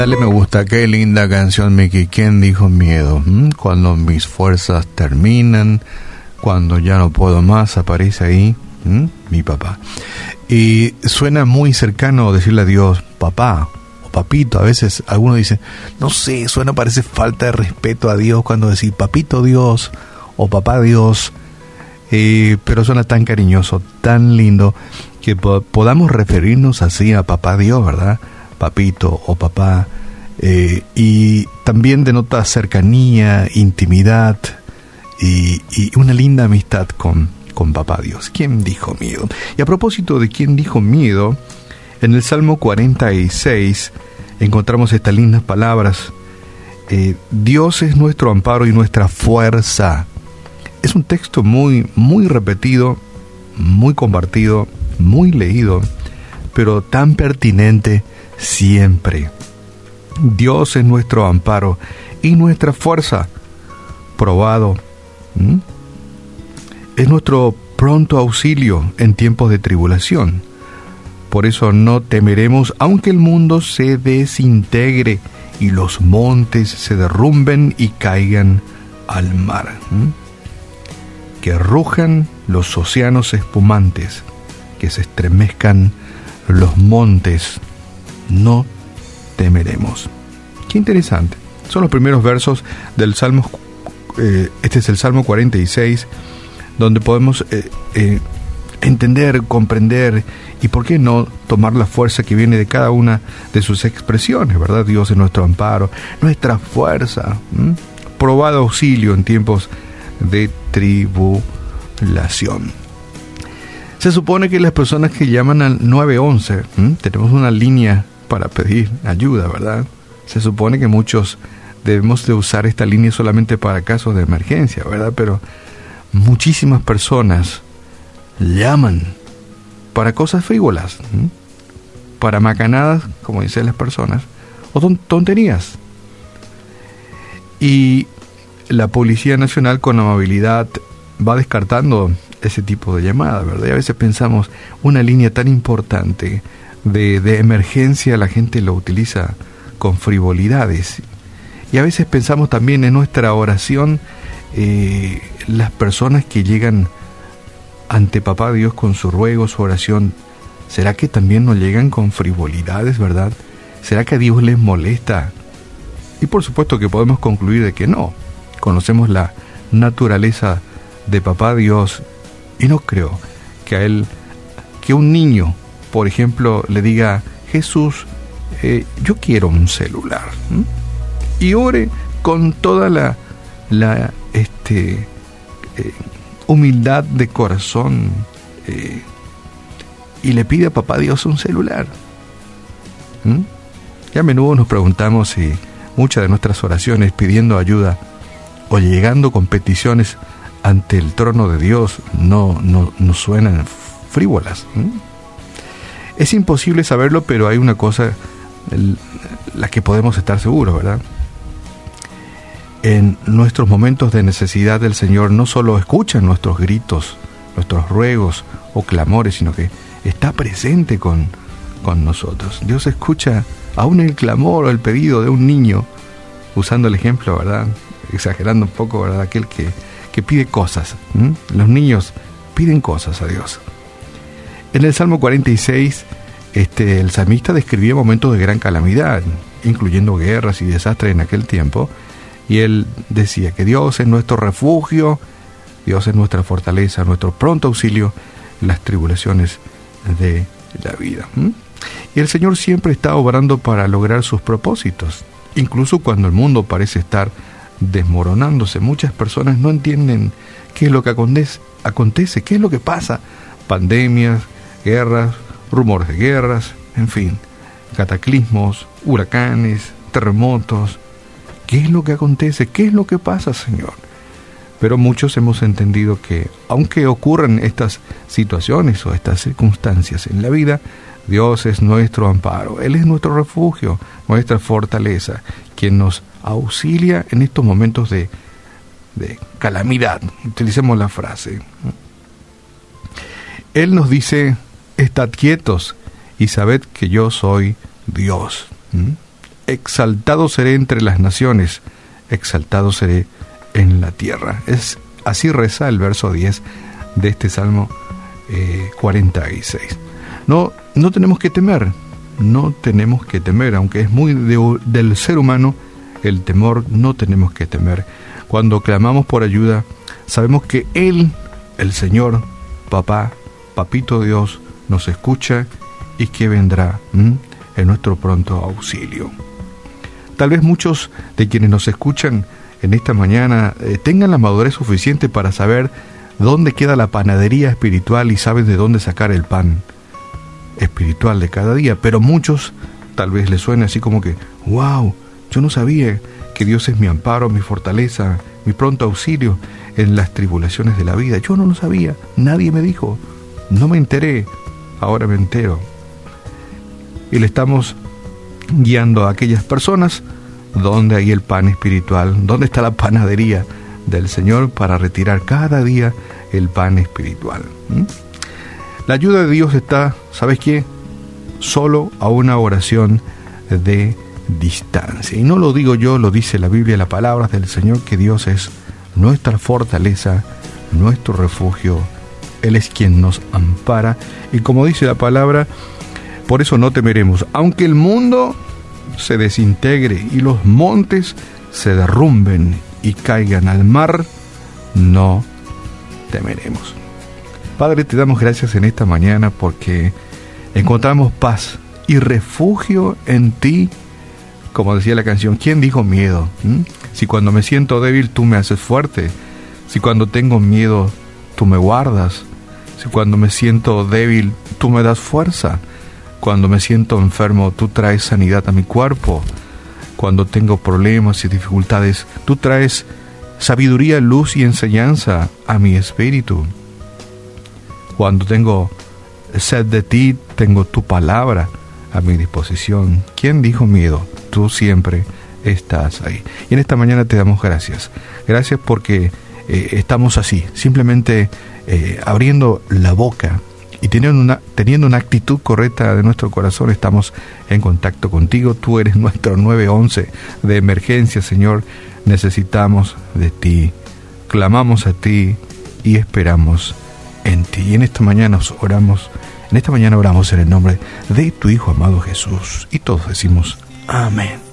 Dale me gusta, qué linda canción, Mickey. ¿Quién dijo miedo? ¿Mm? Cuando mis fuerzas terminan, cuando ya no puedo más, aparece ahí ¿Mm? mi papá. Y suena muy cercano decirle a Dios, papá o papito. A veces algunos dicen, no sé, suena, parece falta de respeto a Dios cuando decir papito Dios o papá Dios. Eh, pero suena tan cariñoso, tan lindo, que podamos referirnos así a papá Dios, ¿verdad? Papito o papá. Eh, y también denota cercanía, intimidad y, una linda amistad con, con papá Dios. ¿Quién dijo miedo? Y a propósito de quién dijo miedo, en el Salmo 46 encontramos estas lindas palabras. Eh, Dios es nuestro amparo y nuestra fuerza. Es un texto muy, muy repetido, muy compartido, muy leído, pero tan pertinente siempre. Dios es nuestro amparo y nuestra fuerza. Probado es nuestro pronto auxilio en tiempos de tribulación. Por eso no temeremos aunque el mundo se desintegre y los montes se derrumben y caigan al mar. Que rujan los océanos espumantes, que se estremezcan los montes, no temeremos. Qué interesante. Son los primeros versos del Salmo, eh, este es el Salmo 46, donde podemos eh, eh, entender, comprender y por qué no tomar la fuerza que viene de cada una de sus expresiones, ¿verdad? Dios es nuestro amparo, nuestra fuerza, probado auxilio en tiempos de tribulación. Se supone que las personas que llaman al 911, tenemos una línea para pedir ayuda, ¿verdad? Se supone que muchos debemos de usar esta línea solamente para casos de emergencia, ¿verdad? Pero muchísimas personas llaman para cosas frívolas, para macanadas, como dicen las personas, o tonterías. Y la Policía Nacional con amabilidad va descartando ese tipo de llamadas, ¿verdad? Y a veces pensamos, una línea tan importante de, de emergencia, la gente lo utiliza con frivolidades. Y a veces pensamos también en nuestra oración, eh, las personas que llegan ante Papá Dios con su ruego, su oración, ¿será que también no llegan con frivolidades, verdad? ¿Será que a Dios les molesta? Y por supuesto que podemos concluir de que no. Conocemos la naturaleza de Papá Dios y no creo que a él, que un niño, por ejemplo, le diga, Jesús, eh, yo quiero un celular. Y ore con toda la, este, eh, humildad de corazón eh, y le pide a papá Dios un celular. Y a menudo nos preguntamos si muchas de nuestras oraciones pidiendo ayuda o llegando con peticiones ante el trono de Dios no, no, suenan frívolas. Es imposible saberlo, pero hay una cosa la que podemos estar seguros, ¿verdad? en nuestros momentos de necesidad del Señor no solo escucha nuestros gritos, nuestros ruegos o clamores, sino que está presente con, con nosotros. Dios escucha aún el clamor o el pedido de un niño, usando el ejemplo, ¿verdad? Exagerando un poco, ¿verdad? Aquel que, que pide cosas. Los niños piden cosas a Dios. En el Salmo 46, este, el salmista describía momentos de gran calamidad, incluyendo guerras y desastres en aquel tiempo, y él decía que Dios es nuestro refugio, Dios es nuestra fortaleza, nuestro pronto auxilio en las tribulaciones de la vida. Y el Señor siempre está obrando para lograr sus propósitos, incluso cuando el mundo parece estar desmoronándose. Muchas personas no entienden qué es lo que acontece, qué es lo que pasa. Pandemias, guerras, rumores de guerras, en fin, cataclismos, huracanes, terremotos, ¿Qué es lo que acontece? ¿Qué es lo que pasa, Señor? Pero muchos hemos entendido que aunque ocurran estas situaciones o estas circunstancias en la vida, Dios es nuestro amparo, Él es nuestro refugio, nuestra fortaleza, quien nos auxilia en estos momentos de, de calamidad. Utilicemos la frase. Él nos dice, estad quietos y sabed que yo soy Dios. ¿Mm? exaltado seré entre las naciones, exaltado seré en la tierra. Es así reza el verso 10 de este Salmo 46. Eh, no, no tenemos que temer, no tenemos que temer, aunque es muy del ser humano el temor, no tenemos que temer. Cuando clamamos por ayuda, sabemos que Él, el Señor, papá, papito Dios, nos escucha y que vendrá en nuestro pronto auxilio. Tal vez muchos de quienes nos escuchan en esta mañana eh, tengan la madurez suficiente para saber dónde queda la panadería espiritual y saben de dónde sacar el pan espiritual de cada día, pero muchos tal vez les suene así como que, wow, yo no sabía que Dios es mi amparo, mi fortaleza, mi pronto auxilio en las tribulaciones de la vida. Yo no lo sabía, nadie me dijo, no me enteré, ahora me entero. Y le estamos guiando a aquellas personas donde hay el pan espiritual, donde está la panadería del Señor para retirar cada día el pan espiritual. La ayuda de Dios está, ¿sabes qué? Solo a una oración de distancia. Y no lo digo yo, lo dice la Biblia, las palabras del Señor, que Dios es nuestra fortaleza, nuestro refugio. Él es quien nos ampara. Y como dice la palabra, por eso no temeremos. Aunque el mundo se desintegre y los montes se derrumben y caigan al mar, no temeremos. Padre, te damos gracias en esta mañana porque encontramos paz y refugio en ti, como decía la canción, ¿quién dijo miedo? ¿Mm? Si cuando me siento débil tú me haces fuerte, si cuando tengo miedo tú me guardas, cuando me siento débil tú me das fuerza, cuando me siento enfermo tú traes sanidad a mi cuerpo, cuando tengo problemas y dificultades tú traes sabiduría, luz y enseñanza a mi espíritu. Cuando tengo sed de ti, tengo tu palabra a mi disposición. ¿Quién dijo miedo? Tú siempre estás ahí. Y en esta mañana te damos gracias. Gracias porque eh, estamos así, simplemente eh, abriendo la boca y teniendo una, teniendo una actitud correcta de nuestro corazón, estamos en contacto contigo. Tú eres nuestro 911 de emergencia, Señor. Necesitamos de ti. Clamamos a ti y esperamos en ti. Y en esta mañana oramos, en esta mañana oramos en el nombre de tu Hijo amado Jesús. Y todos decimos, amén.